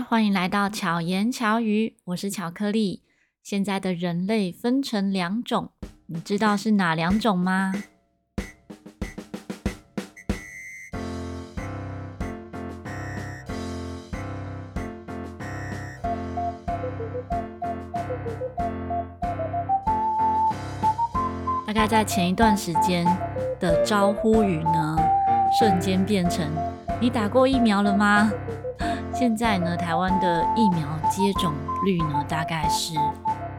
欢迎来到巧言巧语，我是巧克力。现在的人类分成两种，你知道是哪两种吗？大概在前一段时间的招呼语呢，瞬间变成“你打过疫苗了吗？”现在呢，台湾的疫苗接种率呢，大概是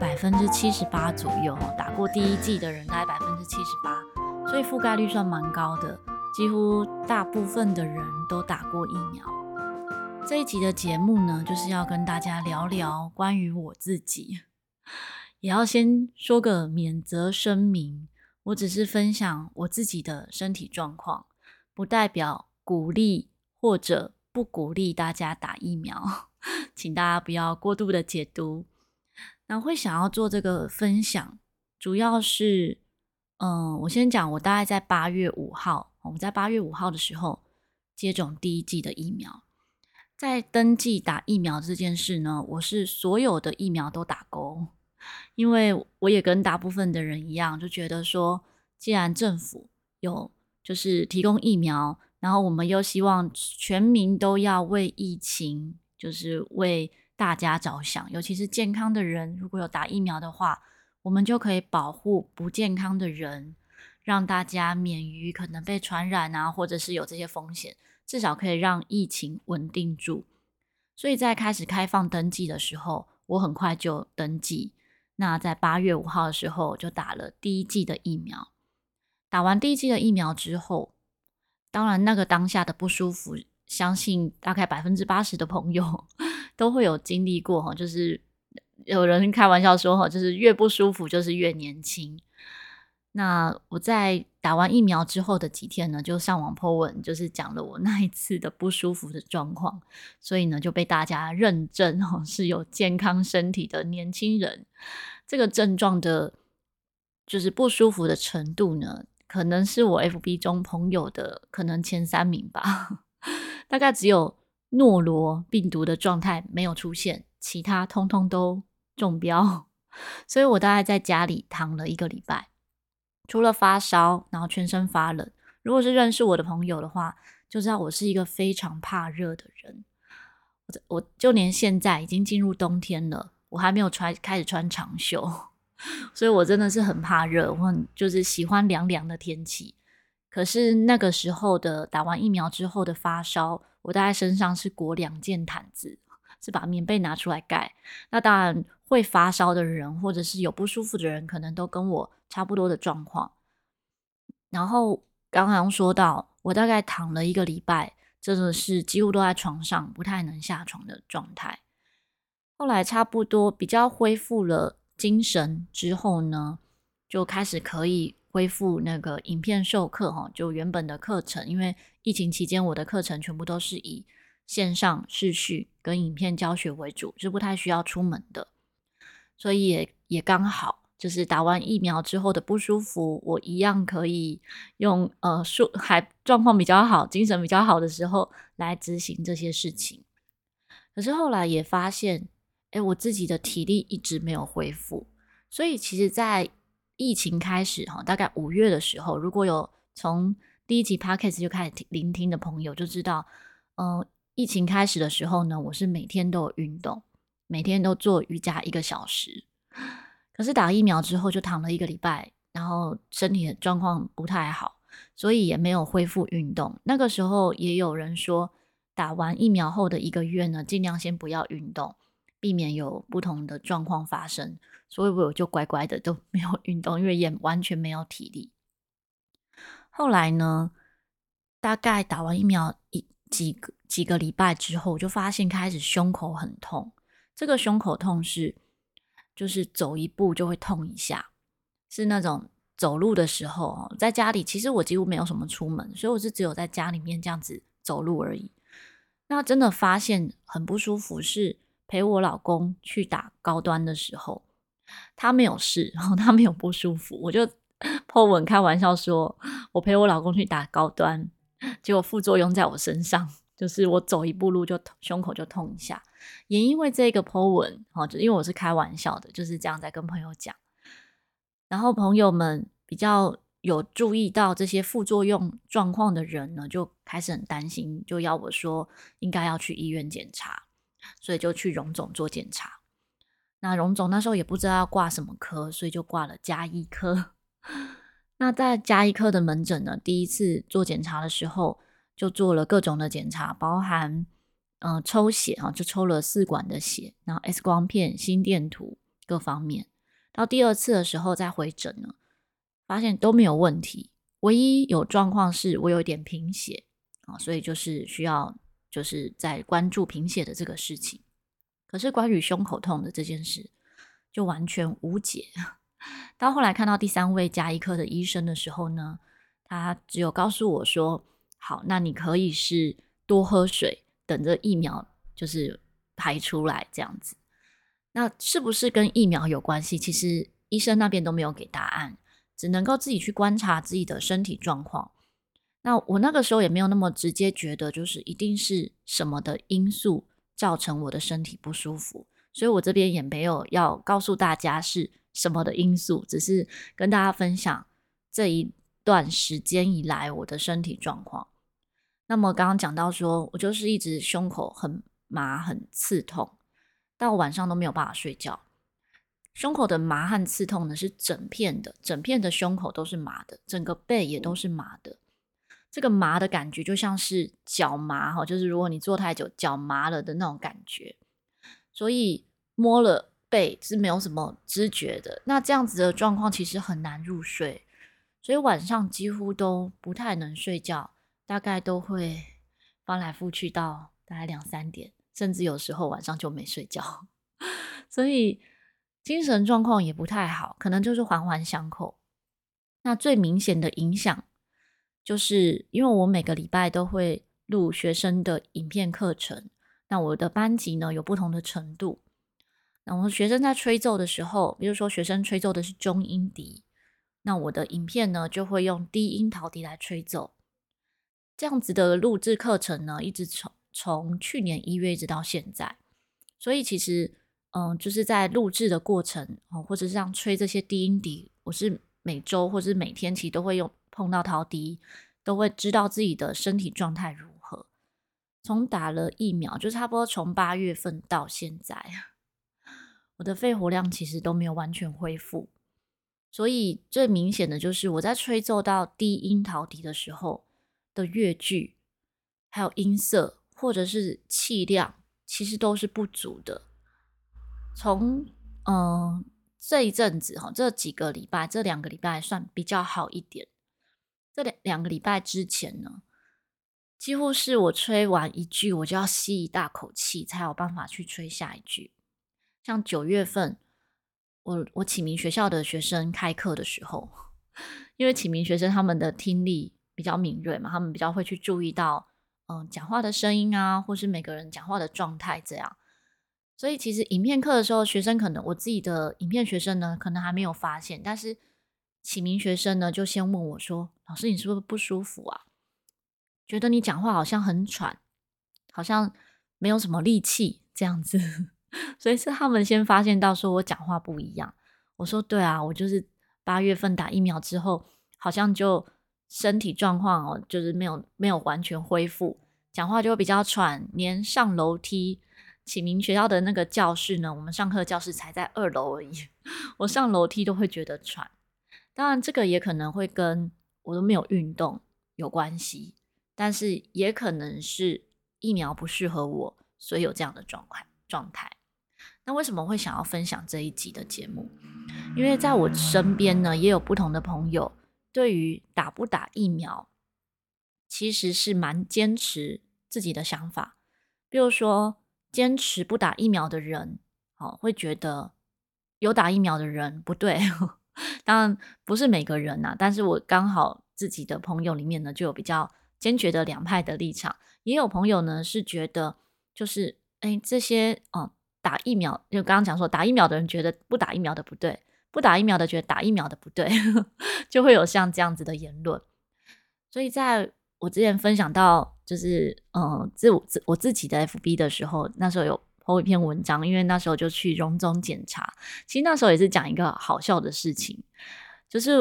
百分之七十八左右。打过第一剂的人大概百分之七十八，所以覆盖率算蛮高的，几乎大部分的人都打过疫苗。这一集的节目呢，就是要跟大家聊聊关于我自己，也要先说个免责声明，我只是分享我自己的身体状况，不代表鼓励或者。不鼓励大家打疫苗，请大家不要过度的解读。那会想要做这个分享，主要是，嗯，我先讲，我大概在八月五号，我们在八月五号的时候接种第一剂的疫苗。在登记打疫苗这件事呢，我是所有的疫苗都打勾，因为我也跟大部分的人一样，就觉得说，既然政府有就是提供疫苗。然后我们又希望全民都要为疫情，就是为大家着想，尤其是健康的人，如果有打疫苗的话，我们就可以保护不健康的人，让大家免于可能被传染啊，或者是有这些风险，至少可以让疫情稳定住。所以在开始开放登记的时候，我很快就登记。那在八月五号的时候就打了第一剂的疫苗。打完第一剂的疫苗之后。当然，那个当下的不舒服，相信大概百分之八十的朋友 都会有经历过哈。就是有人开玩笑说哈，就是越不舒服就是越年轻。那我在打完疫苗之后的几天呢，就上网 po 文，就是讲了我那一次的不舒服的状况，所以呢就被大家认证哈是有健康身体的年轻人。这个症状的，就是不舒服的程度呢，可能是我 FB 中朋友的可能前三名吧，大概只有诺罗病毒的状态没有出现，其他通通都中标，所以我大概在家里躺了一个礼拜，除了发烧，然后全身发冷。如果是认识我的朋友的话，就知道我是一个非常怕热的人，我我就连现在已经进入冬天了，我还没有穿开始穿长袖。所以我真的是很怕热，我很就是喜欢凉凉的天气。可是那个时候的打完疫苗之后的发烧，我大概身上是裹两件毯子，是把棉被拿出来盖。那当然会发烧的人，或者是有不舒服的人，可能都跟我差不多的状况。然后刚刚说到，我大概躺了一个礼拜，真的是几乎都在床上，不太能下床的状态。后来差不多比较恢复了。精神之后呢，就开始可以恢复那个影片授课哈，就原本的课程，因为疫情期间我的课程全部都是以线上视讯跟影片教学为主，是不太需要出门的，所以也也刚好就是打完疫苗之后的不舒服，我一样可以用呃数还状况比较好、精神比较好的时候来执行这些事情。可是后来也发现。诶，我自己的体力一直没有恢复，所以其实，在疫情开始哈，大概五月的时候，如果有从第一集 Podcast 就开始听聆听的朋友，就知道，嗯、疫情开始的时候呢，我是每天都有运动，每天都做瑜伽一个小时。可是打疫苗之后就躺了一个礼拜，然后身体的状况不太好，所以也没有恢复运动。那个时候也有人说，打完疫苗后的一个月呢，尽量先不要运动。避免有不同的状况发生，所以我就乖乖的都 没有运动，因为也完全没有体力。后来呢，大概打完疫苗一几个几个礼拜之后，我就发现开始胸口很痛。这个胸口痛是，就是走一步就会痛一下，是那种走路的时候，在家里其实我几乎没有什么出门，所以我是只有在家里面这样子走路而已。那真的发现很不舒服是。陪我老公去打高端的时候，他没有事，然后他没有不舒服，我就 po 文开玩笑说，我陪我老公去打高端，结果副作用在我身上，就是我走一步路就胸口就痛一下。也因为这个 po 文，哦，就因为我是开玩笑的，就是这样在跟朋友讲。然后朋友们比较有注意到这些副作用状况的人呢，就开始很担心，就要我说应该要去医院检查，所以就去荣总做检查。那荣总那时候也不知道要挂什么科，所以就挂了加医科。那在加医科的门诊呢，第一次做检查的时候，就做了各种的检查，包含嗯、抽血啊，就抽了四管的血，然后 X 光片、心电图各方面。到第二次的时候再回诊呢，发现都没有问题，唯一有状况是我有点贫血啊，所以就是需要就是在关注贫血的这个事情。可是关于胸口痛的这件事就完全无解。到后来看到第三位加医科的医生的时候呢，他只有告诉我说：“好，那你可以是多喝水，等着疫苗就是排出来这样子。”那是不是跟疫苗有关系？其实医生那边都没有给答案，只能够自己去观察自己的身体状况。那我那个时候也没有那么直接觉得，就是一定是什么的因素造成我的身体不舒服，所以我这边也没有要告诉大家是什么的因素，只是跟大家分享这一段时间以来我的身体状况。那么刚刚讲到说，我就是一直胸口很麻、很刺痛。到晚上都没有办法睡觉，胸口的麻和刺痛呢，是整片的，整片的胸口都是麻的，整个背也都是麻的。这个麻的感觉就像是脚麻哈，就是如果你坐太久脚麻了的那种感觉。所以摸了背是没有什么知觉的。那这样子的状况其实很难入睡，所以晚上几乎都不太能睡觉，大概都会翻来覆去到大概两三点。甚至有时候晚上就没睡觉，所以精神状况也不太好，可能就是环环相扣。那最明显的影响，就是因为我每个礼拜都会录学生的影片课程，那我的班级呢有不同的程度。那我学生在吹奏的时候，比如说学生吹奏的是中音笛，那我的影片呢就会用低音陶笛来吹奏。这样子的录制课程呢，一直从从去年一月一直到现在，所以其实，嗯，就是在录制的过程，哦，或者是像吹这些低音笛，我是每周或者是每天，其实都会用碰到陶笛，都会知道自己的身体状态如何。从打了疫苗，就差不多从八月份到现在，我的肺活量其实都没有完全恢复，所以最明显的就是我在吹奏到低音陶笛的时候的乐句，还有音色。或者是气量，其实都是不足的。从嗯、这一阵子哈，这几个礼拜，这两个礼拜算比较好一点。这两两个礼拜之前呢，几乎是我吹完一句，我就要吸一大口气，才有办法去吹下一句。像九月份，我我启明学校的学生开课的时候，因为启明学生他们的听力比较敏锐嘛，他们比较会去注意到。嗯，讲话的声音啊，或是每个人讲话的状态这样，所以其实影片课的时候，学生可能我自己的影片学生呢，可能还没有发现，但是启明学生呢，就先问我说：“老师，你是不是不舒服啊？觉得你讲话好像很喘，好像没有什么力气这样子。”所以是他们先发现到说我讲话不一样。我说：“对啊，我就是八月份打疫苗之后，好像就。”身体状况哦，就是没有没有完全恢复，讲话就会比较喘，连上楼梯，启明学校的那个教室呢，我们上课教室才在二楼而已，我上楼梯都会觉得喘。当然，这个也可能会跟我都没有运动有关系，但是也可能是疫苗不适合我，所以有这样的状况状态。那为什么会想要分享这一集的节目？因为在我身边呢，也有不同的朋友。对于打不打疫苗，其实是蛮坚持自己的想法。比如说，坚持不打疫苗的人，哦，会觉得有打疫苗的人不对。当然不是每个人呐，但是我刚好自己的朋友里面呢，就有比较坚决的两派的立场。也有朋友呢是觉得，就是哎，这些哦，打疫苗，就刚刚讲说，打疫苗的人觉得不打疫苗的不对。不打疫苗的觉得打疫苗的不对，就会有像这样子的言论。所以在我之前分享到，就是嗯自我自我自己的 FB 的时候，那时候有 po 一篇文章，因为那时候就去荣总检查，其实那时候也是讲一个好笑的事情，就是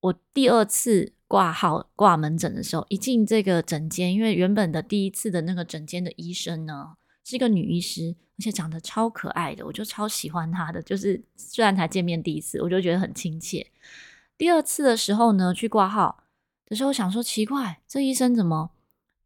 我第二次挂号挂门诊的时候，一进这个诊间，因为原本的第一次的那个诊间的医生呢是一个女医师，而且长得超可爱的，我就超喜欢她的，就是虽然才见面第一次，我就觉得很亲切。第二次的时候呢，去挂号的时候想说奇怪，这医生怎么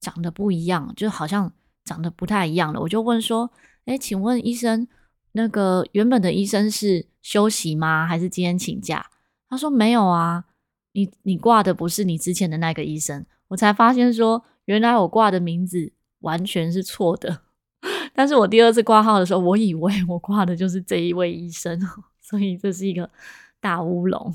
长得不一样，就好像长得不太一样了。我就问说：“诶，请问医生，那个原本的医生是休息吗？还是今天请假？”他说：“没有啊，你你挂的不是你之前的那个医生。”我才发现说，原来我挂的名字完全是错的。但是我第二次挂号的时候，我以为我挂的就是这一位医生，所以这是一个大乌龙。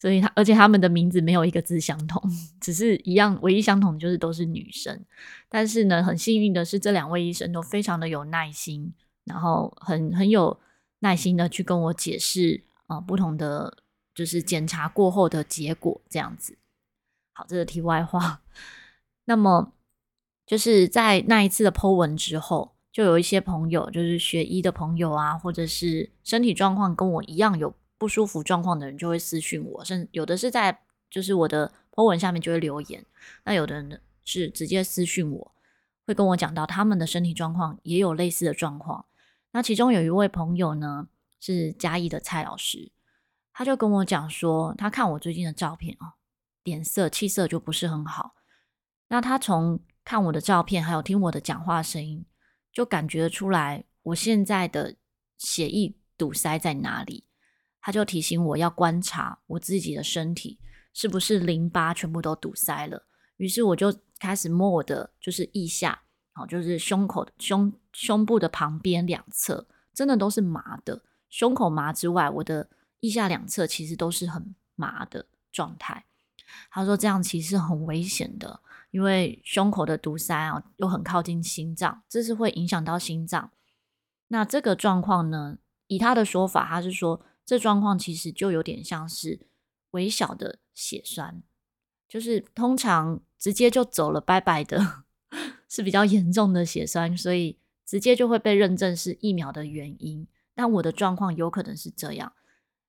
所以他，而且他们的名字没有一个字相同，只是一样，唯一相同的就是都是女生。但是呢，很幸运的是，这两位医生都非常的有耐心，然后很很有耐心的去跟我解释啊、呃，不同的就是检查过后的结果这样子。好，这个题外话。那么就是在那一次的 Po 文之后，就有一些朋友，就是学医的朋友啊，或者是身体状况跟我一样有。不舒服状况的人就会私讯我，甚有的是在就是我的 po 文下面就会留言，那有的人是直接私讯我，会跟我讲到他们的身体状况也有类似的状况。那其中有一位朋友呢是嘉义的蔡老师，他就跟我讲说，他看我最近的照片啊，脸色气色就不是很好。那他从看我的照片，还有听我的讲话声音，就感觉出来我现在的血液堵塞在哪里。他就提醒我要观察我自己的身体是不是淋巴全部都堵塞了，于是我就开始摸我的就是腋下，好，就是胸口胸胸部的旁边两侧，真的都是麻的。胸口麻之外，我的腋下两侧其实都是很麻的状态。他说这样其实很危险的，因为胸口的堵塞啊又很靠近心脏，这是会影响到心脏。那这个状况呢，以他的说法，他是说。这状况其实就有点像是微小的血栓，就是通常直接就走了拜拜的，是比较严重的血栓，所以直接就会被认证是疫苗的原因。但我的状况有可能是这样，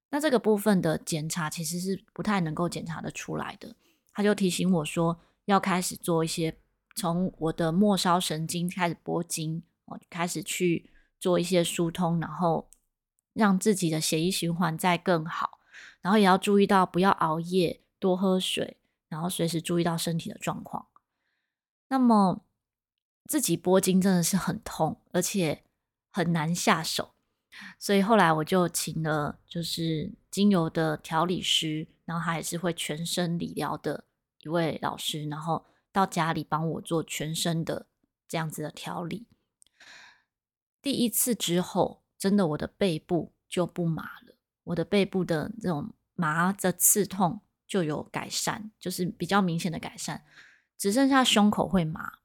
那这个部分的检查其实是不太能够检查得出来的。他就提醒我说，要开始做一些从我的末梢神经开始拨筋，我开始去做一些疏通，然后。让自己的血液循环再更好，然后也要注意到不要熬夜，多喝水，然后随时注意到身体的状况。那么自己拨筋真的是很痛，而且很难下手，所以后来我就请了就是精油的调理师，然后他也是会全身理疗的一位老师，然后到家里帮我做全身的这样子的调理。第一次之后。真的，我的背部就不麻了，我的背部的这种麻的刺痛就有改善，就是比较明显的改善，只剩下胸口会麻。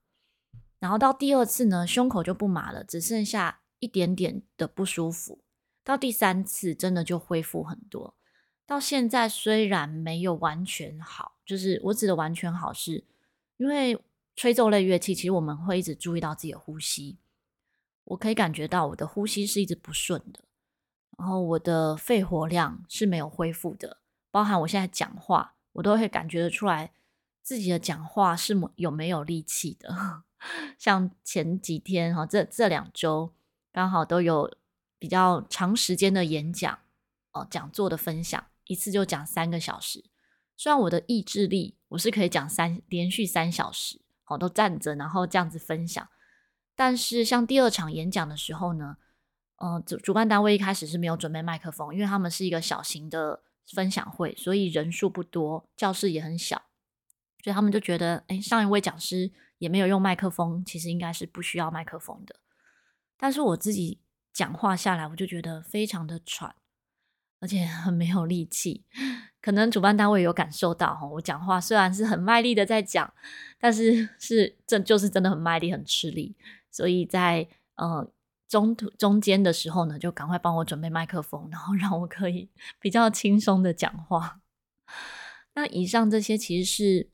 然后到第二次呢，胸口就不麻了，只剩下一点点的不舒服。到第三次，真的就恢复很多。到现在虽然没有完全好，就是我指的完全好是，因为吹奏类乐器，其实我们会一直注意到自己的呼吸。我可以感觉到我的呼吸是一直不顺的，然后我的肺活量是没有恢复的，包含我现在讲话，我都会感觉得出来自己的讲话是有没有力气的。像前几天哈，这这两周刚好都有比较长时间的演讲哦，讲座的分享，一次就讲三个小时。虽然我的意志力我是可以讲三连续三小时，哦，都站着，然后这样子分享。但是像第二场演讲的时候呢，呃，主主办单位一开始是没有准备麦克风，因为他们是一个小型的分享会，所以人数不多，教室也很小，所以他们就觉得，哎，上一位讲师也没有用麦克风，其实应该是不需要麦克风的。但是我自己讲话下来，我就觉得非常的喘，而且 很没有力气。可能主办单位有感受到哈，我讲话虽然是很卖力的在讲，但是 是这就是真的很卖力，很吃力。所以在呃中途中间的时候呢，就赶快帮我准备麦克风，然后让我可以比较轻松的讲话。那以上这些其实是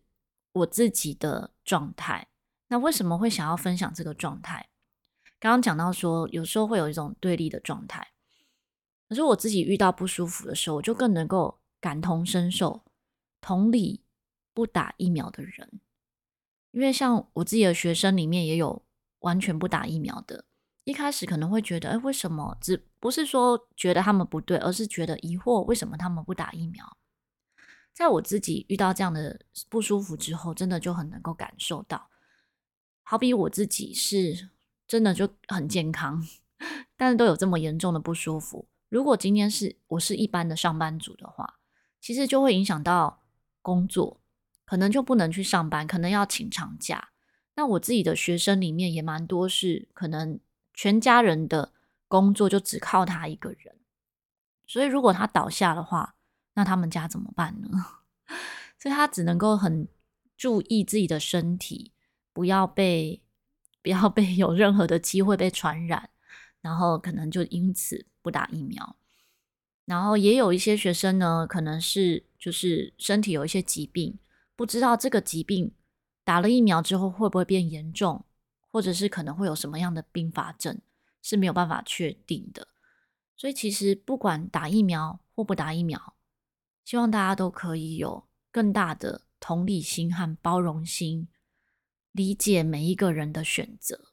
我自己的状态。那为什么会想要分享这个状态？刚刚讲到说，有时候会有一种对立的状态。可是我自己遇到不舒服的时候，我就更能够感同身受，同理不打疫苗的人。因为像我自己的学生里面也有完全不打疫苗的。一开始可能会觉得，哎，为什么？只不是说觉得他们不对，而是觉得疑惑，为什么他们不打疫苗？在我自己遇到这样的不舒服之后，真的就很能够感受到。好比我自己是真的就很健康，但是都有这么严重的不舒服。如果今天是我是一般的上班族的话，其实就会影响到工作，可能就不能去上班，可能要请长假。那我自己的学生里面也蛮多是可能全家人的工作就只靠他一个人，所以如果他倒下的话，那他们家怎么办呢？所以他只能够很注意自己的身体。不要被不要被有任何的机会被传染，然后可能就因此不打疫苗。然后也有一些学生呢，可能是就是身体有一些疾病，不知道这个疾病打了疫苗之后会不会变严重，或者是可能会有什么样的并发症是没有办法确定的。所以其实不管打疫苗或不打疫苗，希望大家都可以有更大的同理心和包容心。理解每一个人的选择，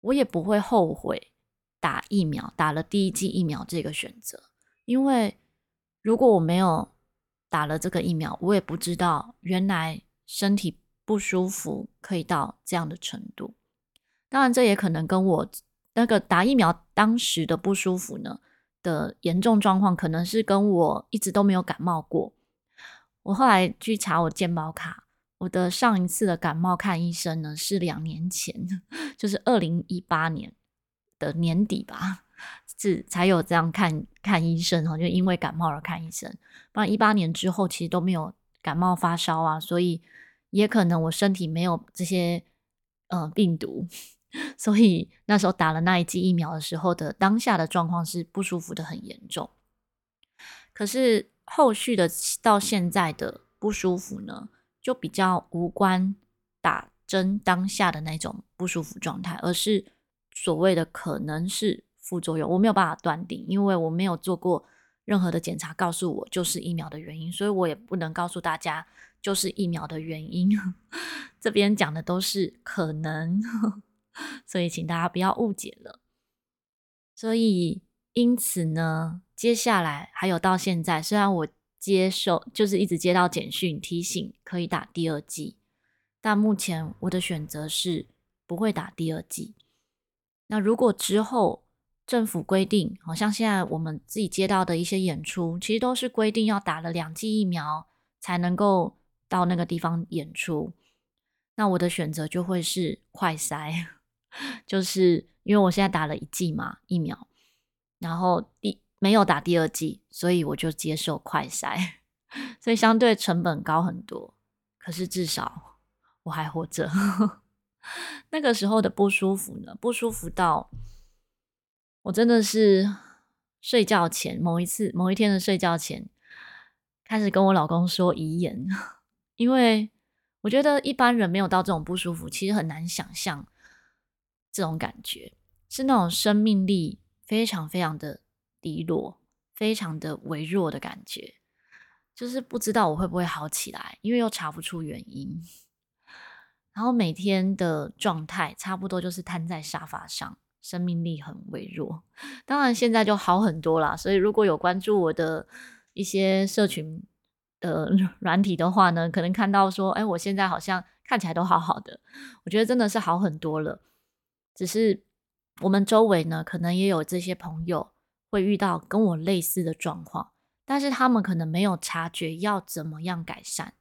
我也不会后悔打疫苗，打了第一剂疫苗这个选择，因为如果我没有打了这个疫苗，我也不知道原来身体不舒服可以到这样的程度。当然，这也可能跟我那个打疫苗当时的不舒服呢的严重状况，可能是跟我一直都没有感冒过。我后来去查我健保卡。我的上一次的感冒看医生呢，是两年前，就是二零一八年的年底吧，是才有这样看看医生哈，就因为感冒而看医生。不然一八年之后其实都没有感冒发烧啊，所以也可能我身体没有这些呃病毒，所以那时候打了那一剂疫苗的时候的当下的状况是不舒服的很严重。可是后续的到现在的不舒服呢，就比较无关打针当下的那种不舒服状态，而是所谓的可能是副作用，我没有办法断定，因为我没有做过任何的检查，告诉我就是疫苗的原因，所以我也不能告诉大家就是疫苗的原因。这边讲的都是可能，所以请大家不要误解了。所以因此呢，接下来还有到现在，虽然我。接受就是一直接到简讯提醒可以打第二剂，但目前我的选择是不会打第二剂。那如果之后政府规定，好像现在我们自己接到的一些演出，其实都是规定要打了两剂疫苗才能够到那个地方演出。那我的选择就会是快筛，就是因为我现在打了一剂嘛疫苗，然后第。没有打第二剂，所以我就接受快筛，所以相对成本高很多。可是至少我还活着。那个时候的不舒服呢？不舒服到我真的是睡觉前某一次某一天的睡觉前，开始跟我老公说遗言，因为我觉得一般人没有到这种不舒服，其实很难想象这种感觉，是那种生命力非常非常的。低落，非常的微弱的感觉，就是不知道我会不会好起来，因为又查不出原因。然后每天的状态差不多就是瘫在沙发上，生命力很微弱。当然现在就好很多啦，所以如果有关注我的一些社群呃 软体的话呢，可能看到说，哎，我现在好像看起来都好好的。我觉得真的是好很多了，只是我们周围呢，可能也有这些朋友。会遇到跟我类似的状况，但是他们可能没有察觉要怎么样改善。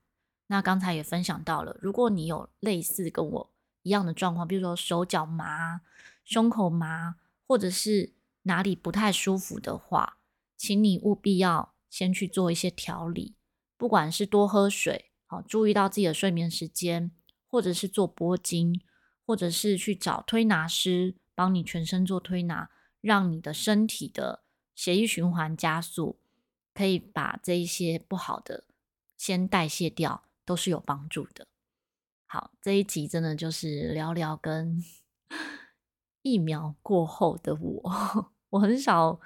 那刚才也分享到了，如果你有类似跟我一样的状况，比如说手脚麻、胸口麻，或者是哪里不太舒服的话，请你务必要先去做一些调理，不管是多喝水，好，注意到自己的睡眠时间，或者是做拨筋，或者是去找推拿师帮你全身做推拿。让你的身体的血液循环加速，可以把这一些不好的先代谢掉，都是有帮助的。好，这一集真的就是聊聊跟 疫苗过后的我，我很少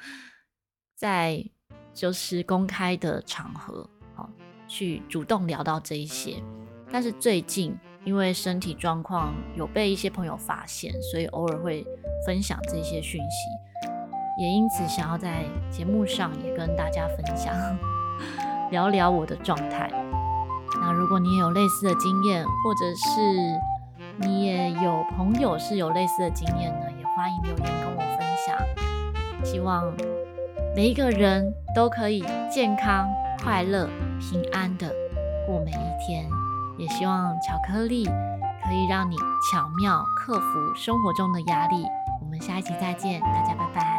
在就是公开的场合，好去主动聊到这一些。但是最近因为身体状况有被一些朋友发现，所以偶尔会分享这些讯息，也因此想要在节目上也跟大家分享，聊聊我的状态。那如果你也有类似的经验，或者是你也有朋友是有类似的经验呢，也欢迎留言跟我分享。希望每一个人都可以健康、快乐、平安的过每一天。也希望巧克力可以让你巧妙克服生活中的压力。我们下一期再见，大家拜拜。